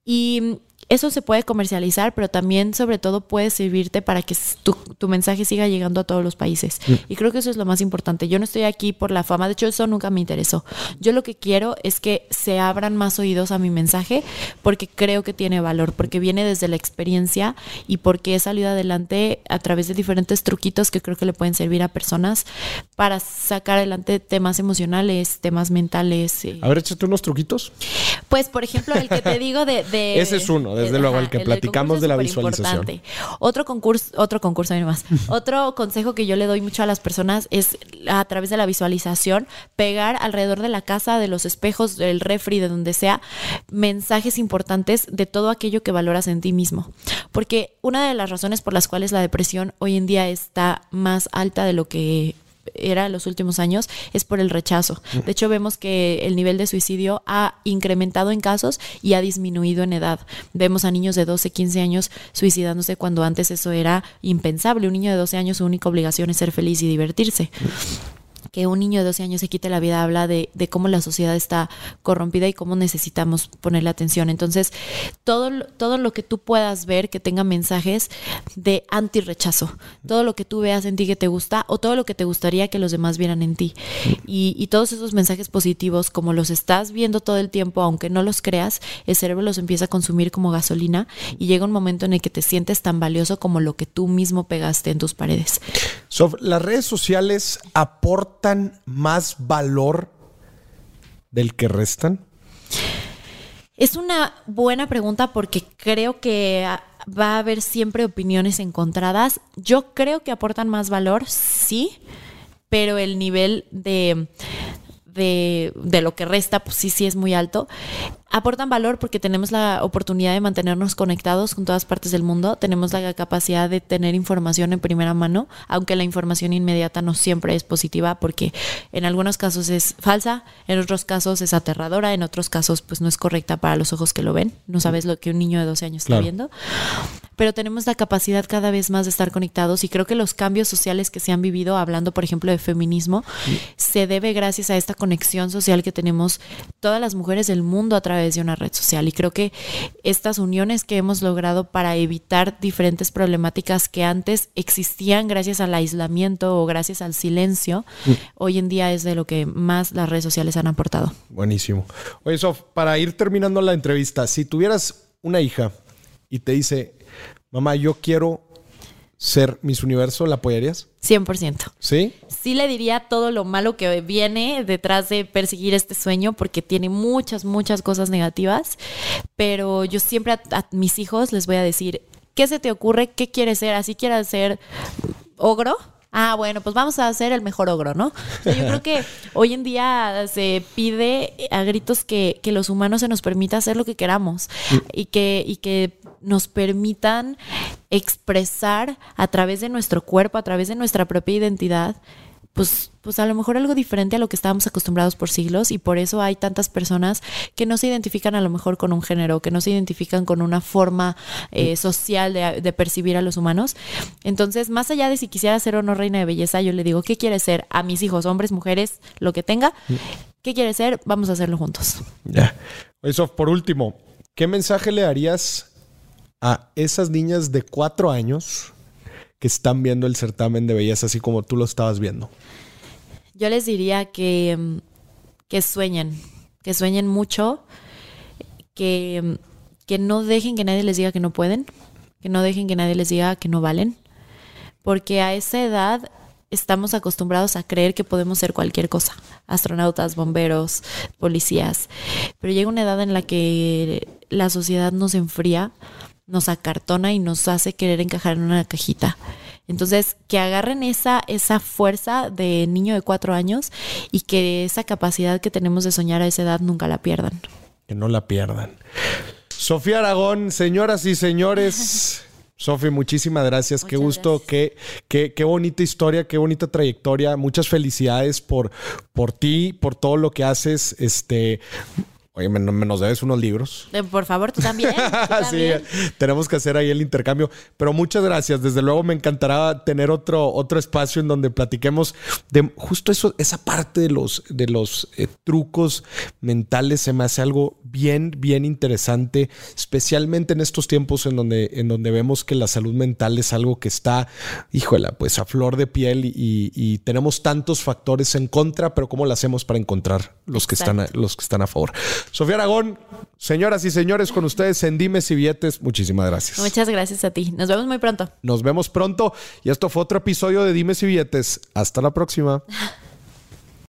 Y eso se puede comercializar, pero también sobre todo puede servirte para que tu, tu mensaje siga llegando a todos los países. Y creo que eso es lo más importante. Yo no estoy aquí por la fama, de hecho eso nunca me interesó. Yo lo que quiero es que se abran más oídos a mi mensaje porque creo que tiene valor, porque viene desde la experiencia y porque he salido adelante a través de diferentes truquitos que creo que le pueden servir a personas para sacar adelante temas emocionales, temas mentales. eh. A ver, échate unos truquitos. Pues, por ejemplo, el que te digo de... de- Ese es uno, desde luego, el que platicamos de la visualización. Otro concurso, otro concurso, más. otro consejo que yo le doy mucho a las personas es a través de la visualización, pegar alrededor de la casa, de los espejos, del refri, de donde sea, mensajes importantes de todo aquello que valoras en ti mismo. Porque una de las razones por las cuales la depresión hoy en día está más alta de lo que era en los últimos años es por el rechazo. De hecho, vemos que el nivel de suicidio ha incrementado en casos y ha disminuido en edad. Vemos a niños de 12, 15 años suicidándose cuando antes eso era impensable. Un niño de 12 años su única obligación es ser feliz y divertirse que un niño de 12 años se quite la vida habla de, de cómo la sociedad está corrompida y cómo necesitamos ponerle atención. Entonces, todo, todo lo que tú puedas ver que tenga mensajes de anti-rechazo, todo lo que tú veas en ti que te gusta o todo lo que te gustaría que los demás vieran en ti. Y, y todos esos mensajes positivos, como los estás viendo todo el tiempo, aunque no los creas, el cerebro los empieza a consumir como gasolina y llega un momento en el que te sientes tan valioso como lo que tú mismo pegaste en tus paredes. ¿las redes sociales aportan más valor del que restan? Es una buena pregunta porque creo que va a haber siempre opiniones encontradas. Yo creo que aportan más valor, sí, pero el nivel de, de, de lo que resta, pues sí, sí es muy alto. Aportan valor porque tenemos la oportunidad de mantenernos conectados con todas partes del mundo, tenemos la capacidad de tener información en primera mano, aunque la información inmediata no siempre es positiva porque en algunos casos es falsa, en otros casos es aterradora, en otros casos pues no es correcta para los ojos que lo ven, no sabes lo que un niño de 12 años Claro. está viendo, pero tenemos la capacidad cada vez más de estar conectados y creo que los cambios sociales que se han vivido, hablando por ejemplo de feminismo, se debe gracias a esta conexión social que tenemos todas las mujeres del mundo a través de una red social. Y creo que estas uniones que hemos logrado para evitar diferentes problemáticas que antes existían gracias al aislamiento o gracias al silencio, hoy en día es de lo que más las redes sociales han aportado. Buenísimo. Oye, Sof, para ir terminando la entrevista, si tuvieras una hija y te dice, mamá, yo quiero ser Miss Universo, ¿la apoyarías? 100%. ¿Sí? sí le diría todo lo malo que viene detrás de perseguir este sueño porque tiene muchas, muchas cosas negativas, pero yo siempre a, a mis hijos les voy a decir, ¿qué se te ocurre? ¿Qué quieres ser? ¿Así quieres ser ogro? Ah, bueno, pues vamos a hacer el mejor ogro, ¿no? O sea, yo creo que hoy en día se pide a gritos que, que los humanos se nos permita hacer lo que queramos y que, y que nos permitan expresar a través de nuestro cuerpo, a través de nuestra propia identidad, pues, pues a lo mejor algo diferente a lo que estábamos acostumbrados por siglos y por eso hay tantas personas que no se identifican a lo mejor con un género, que no se identifican con una forma eh, social de, de percibir a los humanos. Entonces, más allá de si quisiera ser o no reina de belleza, yo le digo, ¿qué quieres ser? A mis hijos, hombres, mujeres, lo que tenga, ¿qué quieres ser? Vamos a hacerlo juntos. Ya. Oye, Sof, por último, ¿qué mensaje le darías a esas niñas de cuatro años que están viendo el certamen de belleza así como tú lo estabas viendo? Yo les diría que, mm, que sueñen, que sueñen mucho, que, mm, que no dejen que nadie les diga que no pueden, que no dejen que nadie les diga que no valen, porque a esa edad estamos acostumbrados a creer que podemos ser cualquier cosa, astronautas, bomberos, policías, pero llega una edad en la que la sociedad nos enfría, nos acartona y nos hace querer encajar en una cajita. Entonces, que agarren esa, esa fuerza de niño de cuatro años y que esa capacidad que tenemos de soñar a esa edad nunca la pierdan. Que no la pierdan. Sofía Aragón, señoras y señores. Sofi, muchísimas gracias. qué gusto, qué, qué, qué, bonita historia, qué bonita trayectoria. Muchas felicidades por, por ti, por todo lo que haces. Este, Oye, me, nos debes unos libros. Por favor, tú también. sí, tenemos que hacer ahí el intercambio. Pero muchas gracias. Desde luego me encantará tener otro, otro espacio en donde platiquemos de justo eso, esa parte de los, de los eh, trucos mentales. Se me hace algo bien, bien interesante, especialmente en estos tiempos en donde, en donde vemos que la salud mental es algo que está, híjola, pues a flor de piel y, y tenemos tantos factores en contra, pero ¿cómo lo hacemos para encontrar los que, están los que están a favor? Sofía Aragón, señoras y señores, con ustedes en Dimes y Billetes, muchísimas gracias. Muchas gracias a ti. Nos vemos muy pronto. Nos vemos pronto. Y esto fue otro episodio de Dimes y Billetes. Hasta la próxima.